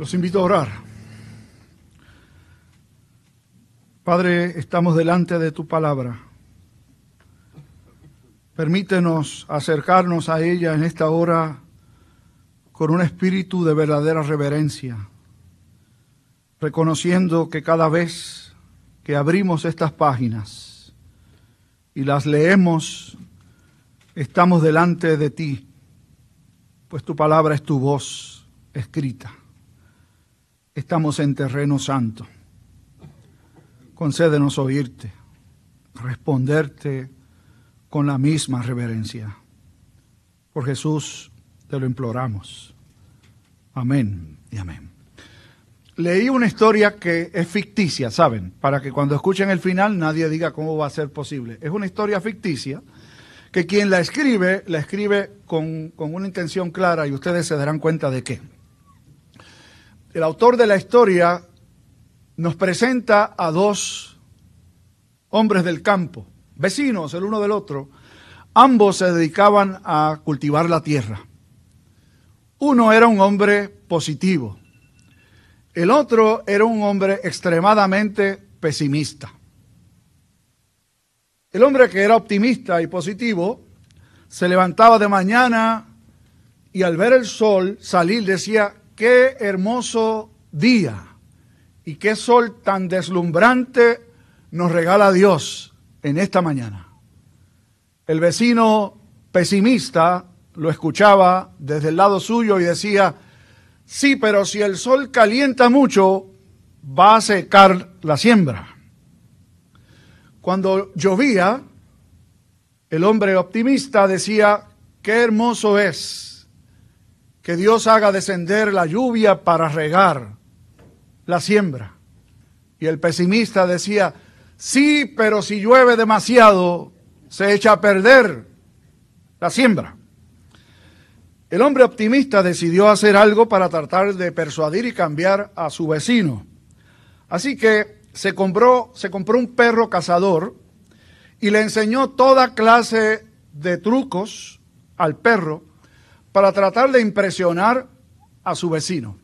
Los invito a orar. Padre, estamos delante de tu palabra. Permítenos acercarnos a ella en esta hora con un espíritu de verdadera reverencia, reconociendo que cada vez que abrimos estas páginas y las leemos, estamos delante de ti, pues tu palabra es tu voz escrita. Estamos en terreno santo. Concédenos oírte, responderte con la misma reverencia. Por Jesús te lo imploramos. Amén y amén. Leí una historia que es ficticia, ¿saben? Para que cuando escuchen el final nadie diga cómo va a ser posible. Es una historia ficticia que quien la escribe, la escribe con, con una intención clara y ustedes se darán cuenta de qué. El autor de la historia nos presenta a dos hombres del campo, vecinos el uno del otro. Ambos se dedicaban a cultivar la tierra. Uno era un hombre positivo, el otro era un hombre extremadamente pesimista. El hombre que era optimista y positivo se levantaba de mañana y al ver el sol salir decía, qué hermoso día y qué sol tan deslumbrante nos regala Dios en esta mañana. El vecino pesimista lo escuchaba desde el lado suyo y decía, sí, pero si el sol calienta mucho, va a secar la siembra. Cuando llovía, el hombre optimista decía, qué hermoso es que Dios haga descender la lluvia para regar la siembra. Y el pesimista decía, sí, pero si llueve demasiado, se echa a perder la siembra. El hombre optimista decidió hacer algo para tratar de persuadir y cambiar a su vecino. Así que se compró, se compró un perro cazador y le enseñó toda clase de trucos al perro para tratar de impresionar a su vecino.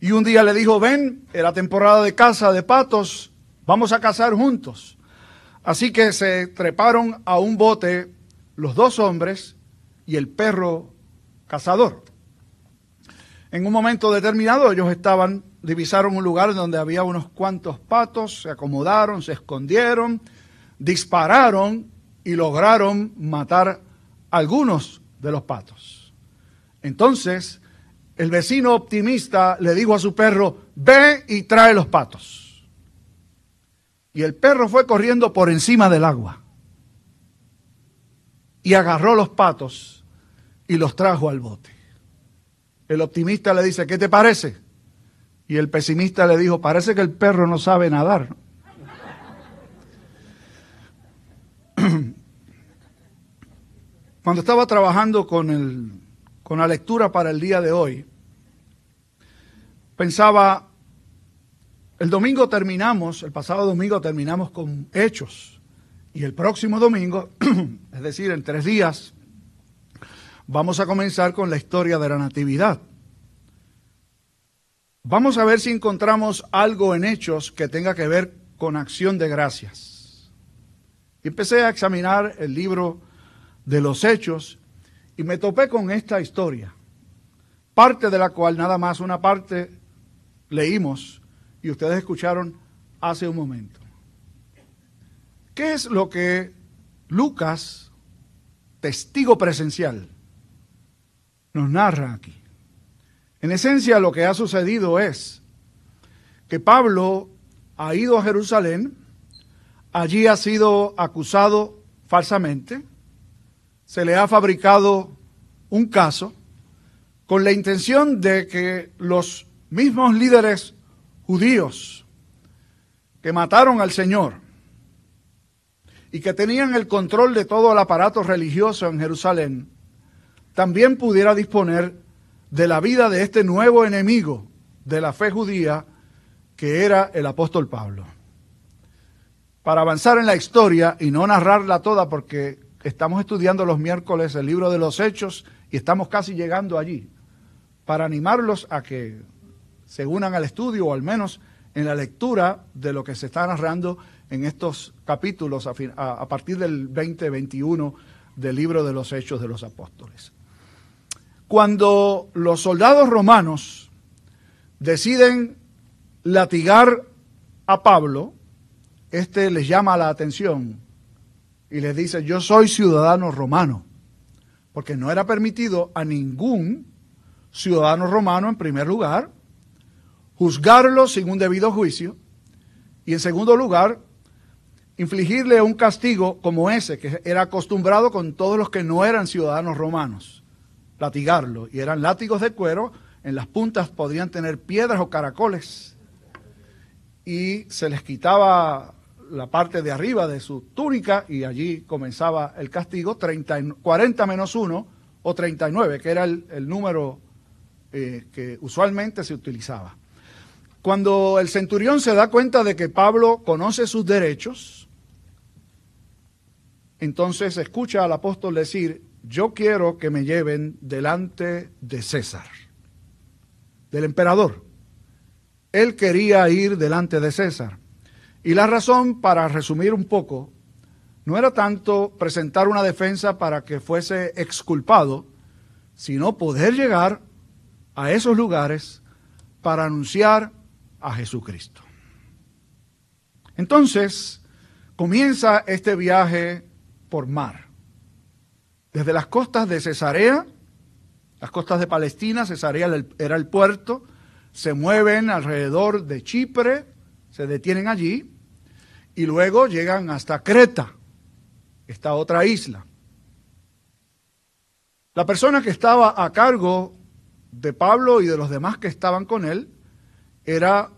Y un día le dijo, ven, era temporada de caza de patos, vamos a cazar juntos. Así que se treparon a un bote los dos hombres y el perro cazador. En un momento determinado ellos estaban divisaron un lugar donde había unos cuantos patos, se acomodaron, se escondieron, dispararon y lograron matar algunos de los patos. Entonces, el vecino optimista le dijo a su perro, ve y trae los patos. Y el perro fue corriendo por encima del agua y agarró los patos y los trajo al bote. El optimista le dice, ¿qué te parece? Y el pesimista le dijo, parece que el perro no sabe nadar. Cuando estaba trabajando con, el, con la lectura para el día de hoy, pensaba, el domingo terminamos, el pasado domingo terminamos con hechos, y el próximo domingo, es decir, en tres días, vamos a comenzar con la historia de la Natividad. Vamos a ver si encontramos algo en hechos que tenga que ver con acción de gracias. Empecé a examinar el libro de los hechos y me topé con esta historia, parte de la cual nada más una parte leímos y ustedes escucharon hace un momento. ¿Qué es lo que Lucas, testigo presencial, nos narra aquí? En esencia lo que ha sucedido es que Pablo ha ido a Jerusalén, allí ha sido acusado falsamente, se le ha fabricado un caso con la intención de que los mismos líderes judíos que mataron al Señor y que tenían el control de todo el aparato religioso en Jerusalén, también pudiera disponer de la vida de este nuevo enemigo de la fe judía que era el apóstol Pablo. Para avanzar en la historia y no narrarla toda porque estamos estudiando los miércoles el libro de los hechos y estamos casi llegando allí, para animarlos a que se unan al estudio o al menos en la lectura de lo que se está narrando en estos capítulos a, partir del 20-21 del libro de los Hechos de los Apóstoles. Cuando los soldados romanos deciden latigar a Pablo, este les llama la atención y les dice, yo soy ciudadano romano, porque no era permitido a ningún ciudadano romano, en primer lugar, juzgarlo sin un debido juicio, y en segundo lugar, infligirle un castigo como ese, que era acostumbrado con todos los que no eran ciudadanos romanos, latigarlo, y eran látigos de cuero, en las puntas podían tener piedras o caracoles, y se les quitaba la parte de arriba de su túnica y allí comenzaba el castigo, 40 menos 1 o 39, que era el, número eh, que usualmente se utilizaba. Cuando el centurión se da cuenta de que Pablo conoce sus derechos, entonces escucha al apóstol decir, yo quiero que me lleven delante de César, del emperador. Él quería ir delante de César. Y la razón, para resumir un poco, no era tanto presentar una defensa para que fuese exculpado, sino poder llegar a esos lugares para anunciar a Jesucristo. Entonces, comienza este viaje por mar. Desde las costas de Cesarea, las costas de Palestina, Cesarea era el puerto, se mueven alrededor de Chipre, se detienen allí, y luego llegan hasta Creta, esta otra isla. La persona que estaba a cargo de Pablo y de los demás que estaban con él era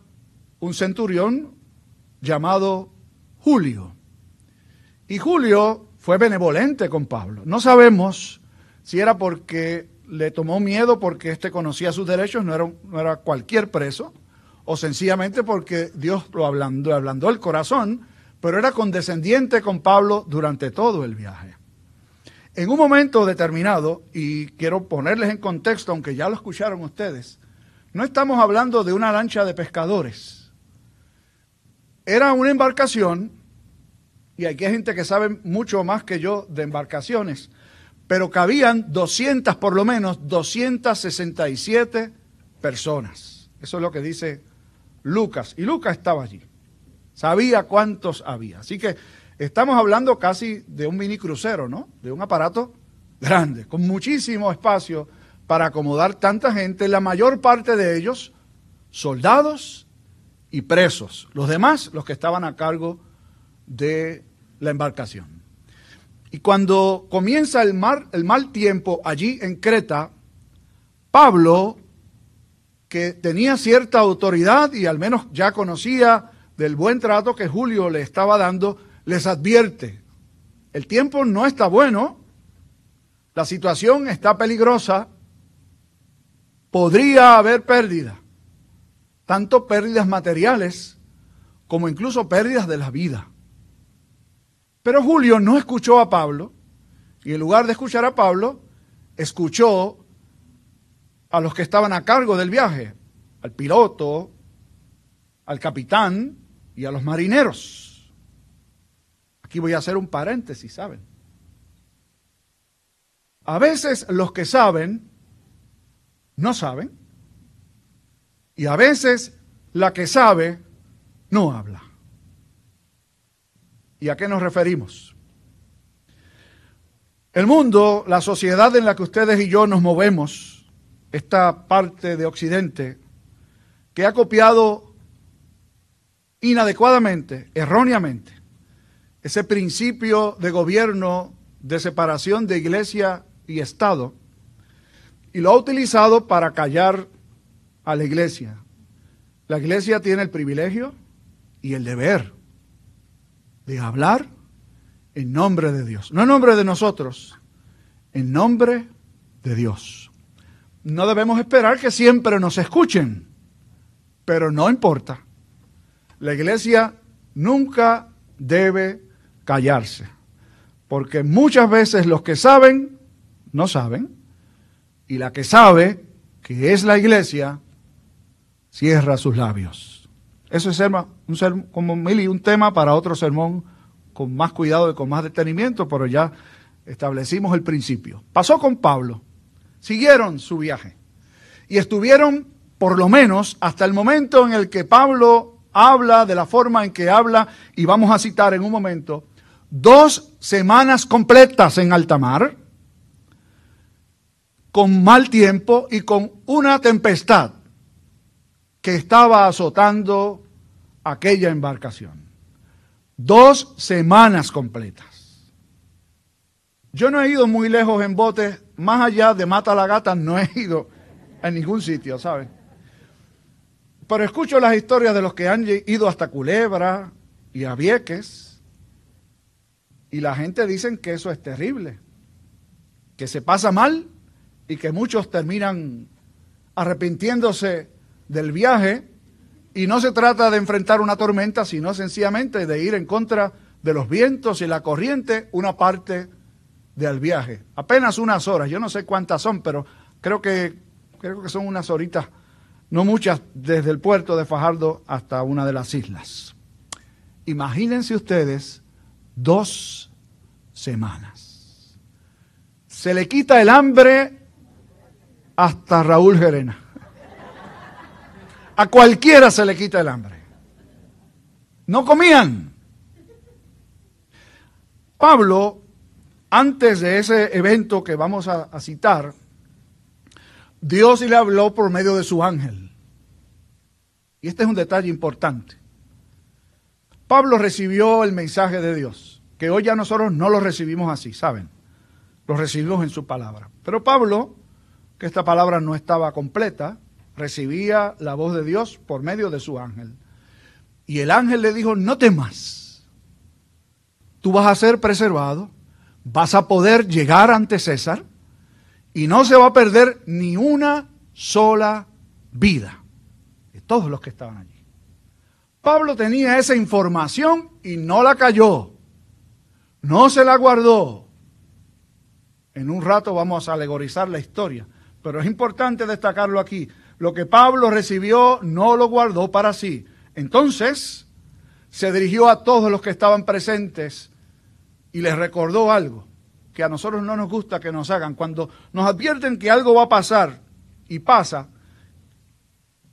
un centurión llamado Julio. Y Julio fue benevolente con Pablo. No sabemos si era porque le tomó miedo porque éste conocía sus derechos, no era, no era cualquier preso, o sencillamente porque Dios lo ablandó, ablandó el corazón, pero era condescendiente con Pablo durante todo el viaje. En un momento determinado, y quiero ponerles en contexto, aunque ya lo escucharon ustedes, no estamos hablando de una lancha de pescadores. Era una embarcación, y aquí hay gente que sabe mucho más que yo de embarcaciones, pero cabían 200, por lo menos 267 personas. Eso es lo que dice Lucas. Y Lucas estaba allí. Sabía cuántos había. Así que estamos hablando casi de un mini crucero, ¿no? De un aparato grande, con muchísimo espacio para acomodar tanta gente, la mayor parte de ellos soldados y presos. Los demás, los que estaban a cargo de la embarcación. Y cuando comienza el, el mal tiempo allí en Creta, Pablo que tenía cierta autoridad y al menos ya conocía del buen trato que Julio le estaba dando, les advierte, el tiempo no está bueno, la situación está peligrosa, podría haber pérdida, tanto pérdidas materiales como incluso pérdidas de la vida. Pero Julio no escuchó a Pablo y en lugar de escuchar a Pablo, escuchó a los que estaban a cargo del viaje, al piloto, al capitán y a los marineros. Aquí voy a hacer un paréntesis, ¿saben? A veces los que saben no saben y a veces la que sabe no habla. ¿Y a qué nos referimos? El mundo, la sociedad en la que ustedes y yo nos movemos, esta parte de Occidente que ha copiado inadecuadamente, erróneamente, ese principio de gobierno de separación de iglesia y Estado y lo ha utilizado para callar a la iglesia. La iglesia tiene el privilegio y el deber de hablar en nombre de Dios, no en nombre de nosotros, en nombre de Dios no debemos esperar que siempre nos escuchen, pero no importa. La iglesia nunca debe callarse, porque muchas veces los que saben no saben, y la que sabe, que es la iglesia, cierra sus labios. Eso es un, como un tema para otro sermón con más cuidado y con más detenimiento, pero ya establecimos el principio. Pasó con Pablo, siguieron su viaje y estuvieron por lo menos hasta el momento en el que Pablo habla de la forma en que habla, y vamos a citar en un momento, dos semanas completas en alta mar, con mal tiempo y con una tempestad que estaba azotando aquella embarcación. Dos semanas completas. Yo no he ido muy lejos en botes, más allá de Mata la Gata, no he ido en ningún sitio, ¿saben? Pero escucho las historias de los que han ido hasta Culebra y a Vieques, y la gente dice que eso es terrible, que se pasa mal y que muchos terminan arrepintiéndose del viaje y no se trata de enfrentar una tormenta, sino sencillamente de ir en contra de los vientos y la corriente una parte del viaje. Apenas unas horas, yo no sé cuántas son, pero creo que, creo que son unas horitas, no muchas, desde el puerto de Fajardo hasta una de las islas. Imagínense ustedes dos semanas. Se le quita el hambre hasta Raúl Gerena. A cualquiera se le quita el hambre. No comían. Pablo, antes de ese evento que vamos a, citar, Dios le habló por medio de su ángel. Y este es un detalle importante. Pablo recibió el mensaje de Dios, que hoy ya nosotros no lo recibimos así, ¿saben? Lo recibimos en su palabra. Pero Pablo, que esta palabra no estaba completa, recibía la voz de Dios por medio de su ángel. Y el ángel le dijo, no temas, tú vas a ser preservado, vas a poder llegar ante César y no se va a perder ni una sola vida de todos los que estaban allí. Pablo tenía esa información y no la cayó, no se la guardó. En un rato vamos a alegorizar la historia, pero es importante destacarlo aquí. Lo que Pablo recibió no lo guardó para sí. Entonces se dirigió a todos los que estaban presentes y les recordó algo que a nosotros no nos gusta que nos hagan. Cuando nos advierten que algo va a pasar y pasa,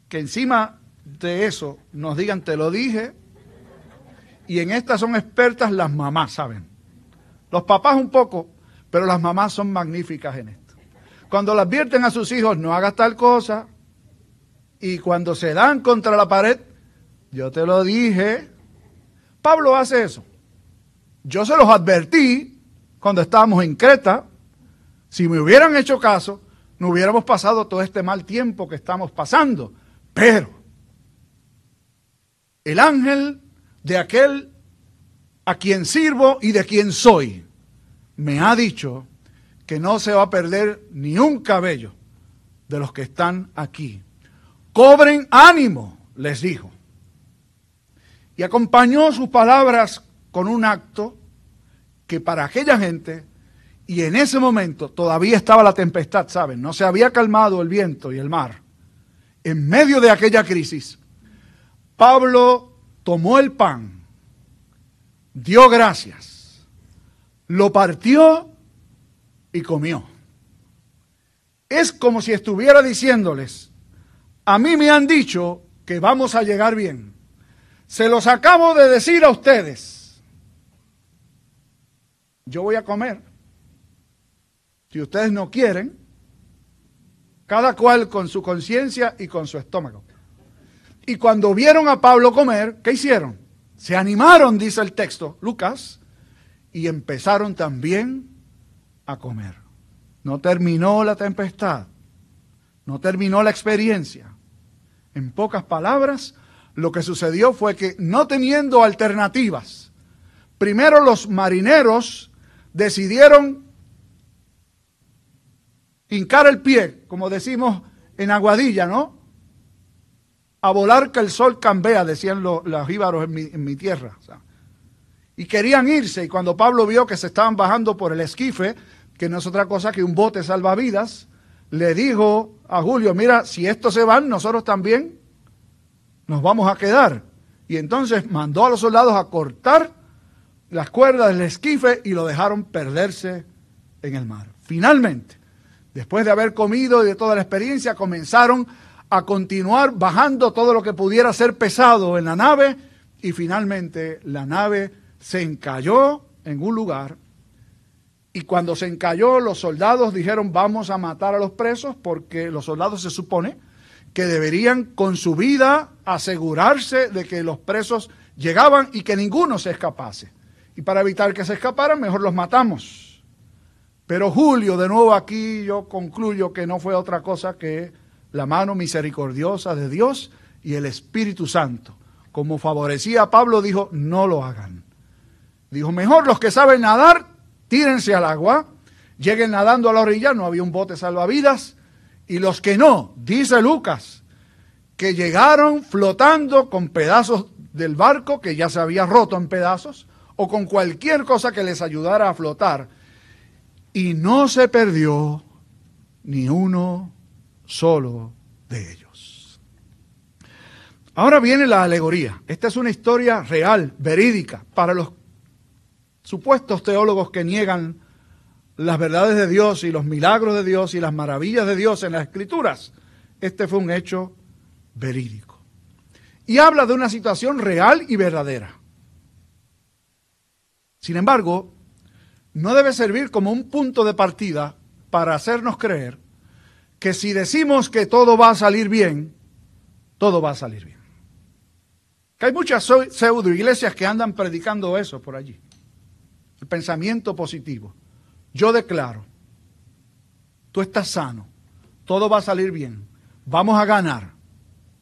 que encima de eso nos digan, te lo dije, y en estas son expertas las mamás, ¿saben? Los papás un poco, pero las mamás son magníficas en esto. Cuando le advierten a sus hijos, no hagas tal cosa, y cuando se dan contra la pared, yo te lo dije, Pablo hace eso. Yo se los advertí cuando estábamos en Creta. Si me hubieran hecho caso, no hubiéramos pasado todo este mal tiempo que estamos pasando. Pero el ángel de aquel a quien sirvo y de quien soy me ha dicho que no se va a perder ni un cabello de los que están aquí. Cobren ánimo, les dijo. Y acompañó sus palabras con un acto que para aquella gente, y en ese momento todavía estaba la tempestad, ¿saben? No se había calmado el viento y el mar. En medio de aquella crisis, Pablo tomó el pan, dio gracias, lo partió y comió. Es como si estuviera diciéndoles, a mí me han dicho que vamos a llegar bien. Se los acabo de decir a ustedes. Yo voy a comer. Si ustedes no quieren, cada cual con su conciencia y con su estómago. Y cuando vieron a Pablo comer, ¿qué hicieron? Se animaron, dice el texto, Lucas, y empezaron también a comer. No terminó la tempestad, no terminó la experiencia. En pocas palabras, lo que sucedió fue que no teniendo alternativas, primero los marineros decidieron hincar el pie, como decimos en Aguadilla, ¿no? A volar que el sol cambia, decían los, jíbaros en mi, tierra. y querían irse, y cuando Pablo vio que se estaban bajando por el esquife, que no es otra cosa que un bote salvavidas, le dijo a Julio, mira, si estos se van, nosotros también nos vamos a quedar. Y entonces mandó a los soldados a cortar las cuerdas del esquife y lo dejaron perderse en el mar. Finalmente, después de haber comido y de toda la experiencia, comenzaron a continuar bajando todo lo que pudiera ser pesado en la nave y finalmente la nave se encalló en un lugar y cuando se encalló los soldados dijeron vamos a matar a los presos porque los soldados se supone que deberían con su vida asegurarse de que los presos llegaban y que ninguno se escapase. Y para evitar que se escaparan, mejor los matamos. Pero Julio, de nuevo aquí yo concluyo que no fue otra cosa que la mano misericordiosa de Dios y el Espíritu Santo. Como favorecía a Pablo, dijo, no lo hagan. Dijo, mejor los que saben nadar, tírense al agua, lleguen nadando a la orilla, no había un bote salvavidas, y los que no, dice Lucas, que llegaron flotando con pedazos del barco que ya se había roto en pedazos, o con cualquier cosa que les ayudara a flotar, y no se perdió ni uno solo de ellos. Ahora viene la alegoría. Esta es una historia real, verídica, para los supuestos teólogos que niegan las verdades de Dios y los milagros de Dios y las maravillas de Dios en las escrituras. Este fue un hecho verídico. Y habla de una situación real y verdadera. Sin embargo, no debe servir como un punto de partida para hacernos creer que si decimos que todo va a salir bien, todo va a salir bien. Que hay muchas pseudo iglesias que andan predicando eso por allí. El pensamiento positivo. Yo declaro, tú estás sano, todo va a salir bien, vamos a ganar,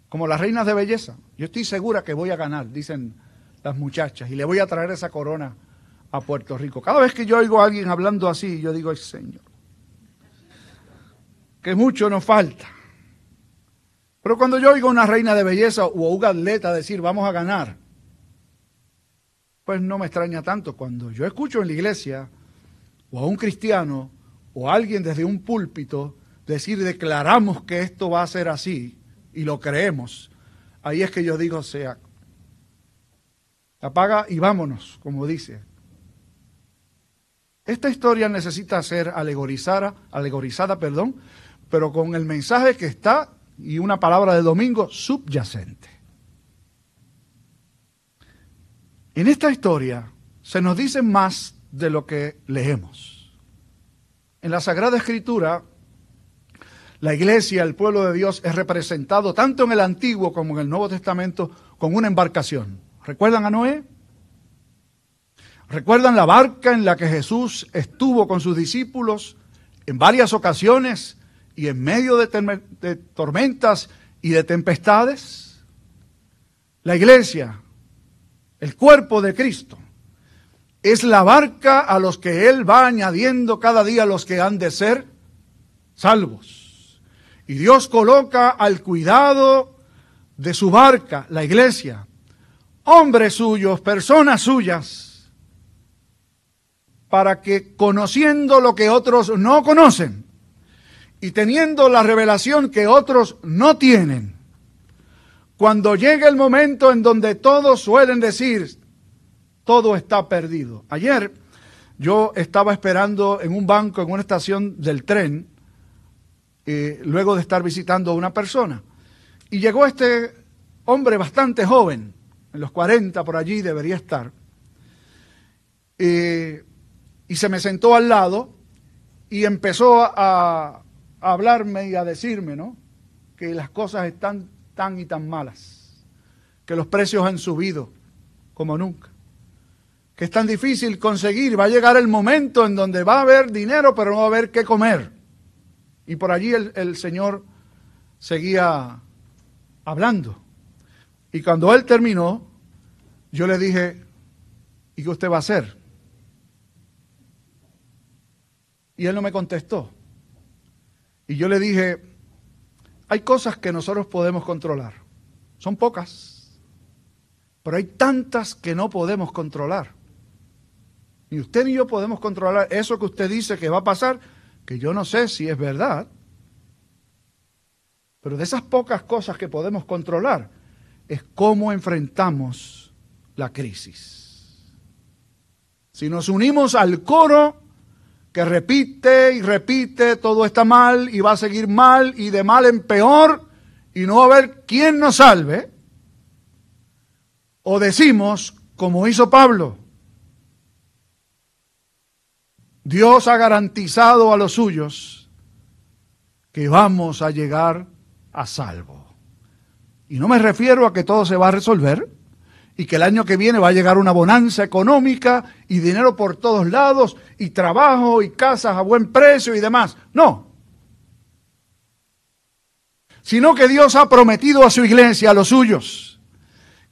como las reinas de belleza. Yo estoy segura que voy a ganar, dicen las muchachas, y le voy a traer esa corona a Puerto Rico. Cada vez que yo oigo a alguien hablando así, yo digo, Señor, que mucho nos falta. Pero cuando yo oigo a una reina de belleza o a un atleta decir, vamos a ganar, pues no me extraña tanto. Cuando yo escucho en la iglesia o a un cristiano o a alguien desde un púlpito decir declaramos que esto va a ser así y lo creemos, ahí es que yo digo, sea, apaga y vámonos, como dice. Esta historia necesita ser alegorizada, alegorizada, perdón, pero con el mensaje que está y una palabra de domingo subyacente. En esta historia se nos dice más de lo que leemos. En la Sagrada Escritura, la iglesia, el pueblo de Dios, es representado tanto en el Antiguo como en el Nuevo Testamento con una embarcación. ¿Recuerdan a Noé? ¿Recuerdan la barca en la que Jesús estuvo con sus discípulos en varias ocasiones y en medio de, tormentas y de tempestades? La iglesia, el cuerpo de Cristo, es la barca a los que Él va añadiendo cada día los que han de ser salvos. Y Dios coloca al cuidado de su barca, la iglesia, hombres suyos, personas suyas, para que conociendo lo que otros no conocen y teniendo la revelación que otros no tienen, cuando llegue el momento en donde todos suelen decir, todo está perdido. Ayer yo estaba esperando en un banco, en una estación del tren, eh, luego de estar visitando a una persona. Y llegó este hombre bastante joven, en los 40 por allí debería estar, eh, y se me sentó al lado y empezó a, hablarme y a decirme, ¿no? Que las cosas están tan y tan malas, que los precios han subido como nunca que es tan difícil conseguir. Va a llegar el momento en donde va a haber dinero, pero no va a haber qué comer. Y por allí el, Señor seguía hablando. Y cuando Él terminó, yo le dije, ¿y qué usted va a hacer? Y Él no me contestó. Y yo le dije, hay cosas que nosotros podemos controlar. Son pocas. Pero hay tantas que no podemos controlar. Ni usted ni yo podemos controlar eso que usted dice que va a pasar, que yo no sé si es verdad. Pero de esas pocas cosas que podemos controlar es cómo enfrentamos la crisis. Si nos unimos al coro que repite y repite, todo está mal y va a seguir mal y de mal en peor y no va a haber quien nos salve, o decimos, como hizo Pablo, Dios ha garantizado a los suyos que vamos a llegar a salvo. Y no me refiero a que todo se va a resolver y que el año que viene va a llegar una bonanza económica y dinero por todos lados y trabajo y casas a buen precio y demás. No. Sino que Dios ha prometido a su iglesia, a los suyos,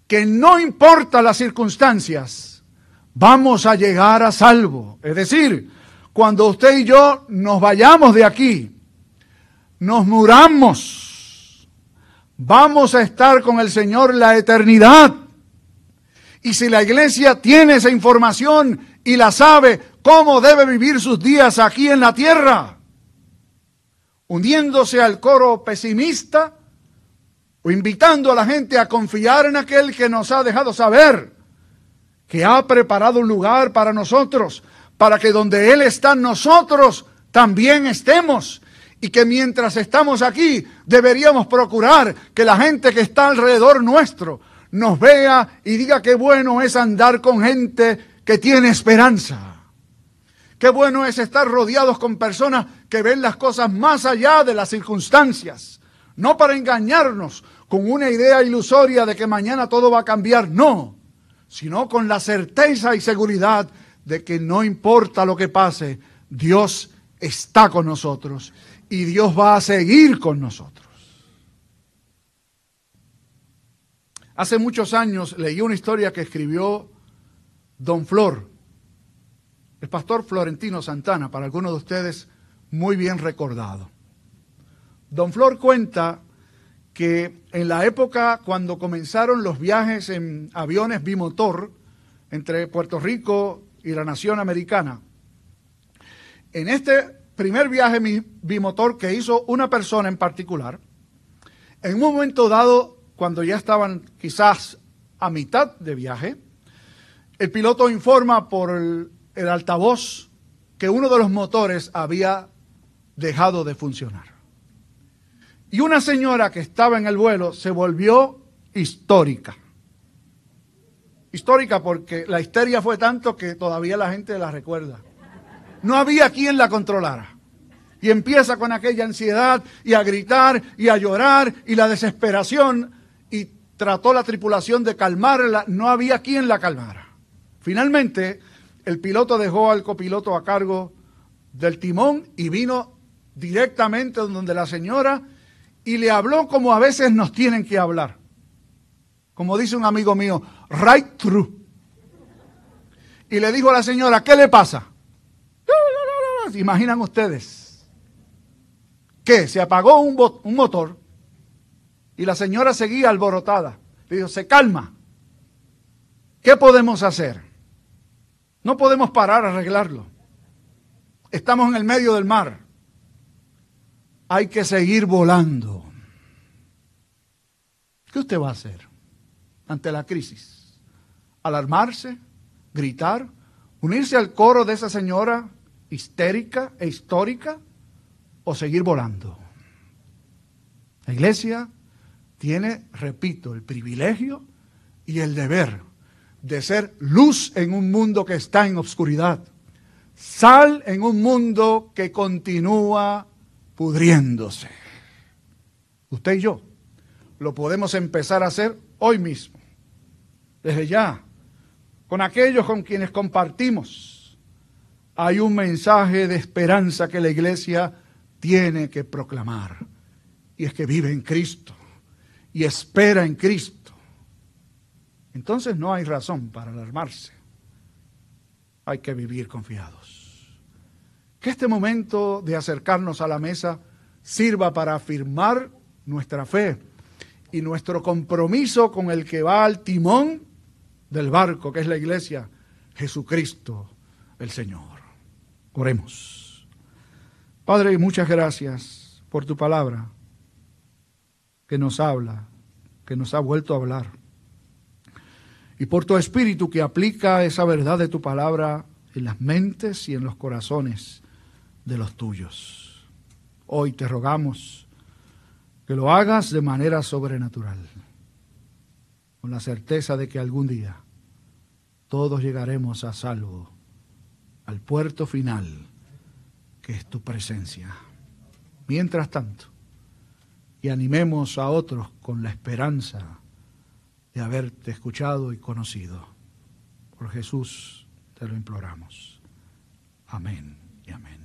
que no importa las circunstancias, vamos a llegar a salvo. Es decir, cuando usted y yo nos vayamos de aquí, nos muramos, vamos a estar con el Señor la eternidad. Y si la iglesia tiene esa información y la sabe, ¿cómo debe vivir sus días aquí en la tierra? Uniéndose al coro pesimista o invitando a la gente a confiar en aquel que nos ha dejado saber que ha preparado un lugar para nosotros, para que donde Él está nosotros también estemos. Y que mientras estamos aquí deberíamos procurar que la gente que está alrededor nuestro nos vea y diga qué bueno es andar con gente que tiene esperanza. Qué bueno es estar rodeados con personas que ven las cosas más allá de las circunstancias. No para engañarnos con una idea ilusoria de que mañana todo va a cambiar, no, sino con la certeza y seguridad de que no importa lo que pase, Dios está con nosotros y Dios va a seguir con nosotros. Hace muchos años leí una historia que escribió Don Flor, el pastor Florentino Santana, para algunos de ustedes muy bien recordado. Don Flor cuenta que en la época cuando comenzaron los viajes en aviones bimotor entre Puerto Rico y la nación americana. En este primer viaje bimotor que hizo una persona en particular, en un momento dado, cuando ya estaban quizás a mitad de viaje, el piloto informa por el, el altavoz que uno de los motores había dejado de funcionar. Y una señora que estaba en el vuelo se volvió histórica histórica porque la histeria fue tanto que todavía la gente la recuerda. No había quien la controlara. Y empieza con aquella ansiedad y a gritar y a llorar y la desesperación trató la tripulación de calmarla. No había quien la calmara. Finalmente, el piloto dejó al copiloto a cargo del timón y vino directamente donde la señora y le habló como a veces nos tienen que hablar. Como dice un amigo mío, right through. Y le dijo a la señora, ¿qué le pasa? Imaginan ustedes que se apagó un, un motor y la señora seguía alborotada. Le dijo, se calma. ¿Qué podemos hacer? No podemos parar a arreglarlo. Estamos en el medio del mar. Hay que seguir volando. ¿Qué usted va a hacer ante la crisis? alarmarse, gritar, unirse al coro de esa señora histérica e histórica o seguir volando. La iglesia tiene, repito, el privilegio y el deber de ser luz en un mundo que está en obscuridad, sal en un mundo que continúa pudriéndose. Usted y yo lo podemos empezar a hacer hoy mismo, desde ya, con aquellos con quienes compartimos, hay un mensaje de esperanza que la iglesia tiene que proclamar. Y es que vive en Cristo y espera en Cristo. Entonces no hay razón para alarmarse. Hay que vivir confiados. Que este momento de acercarnos a la mesa sirva para afirmar nuestra fe y nuestro compromiso con el que va al timón del barco que es la iglesia, Jesucristo el Señor. Oremos. Padre, muchas gracias por tu palabra que nos habla, que nos ha vuelto a hablar. Y por tu Espíritu que aplica esa verdad de tu palabra en las mentes y en los corazones de los tuyos. Hoy te rogamos que lo hagas de manera sobrenatural, con la certeza de que algún día todos llegaremos a salvo al puerto final, que es tu presencia. Mientras tanto, y animemos a otros con la esperanza de haberte escuchado y conocido. Por Jesús te lo imploramos. Amén y amén.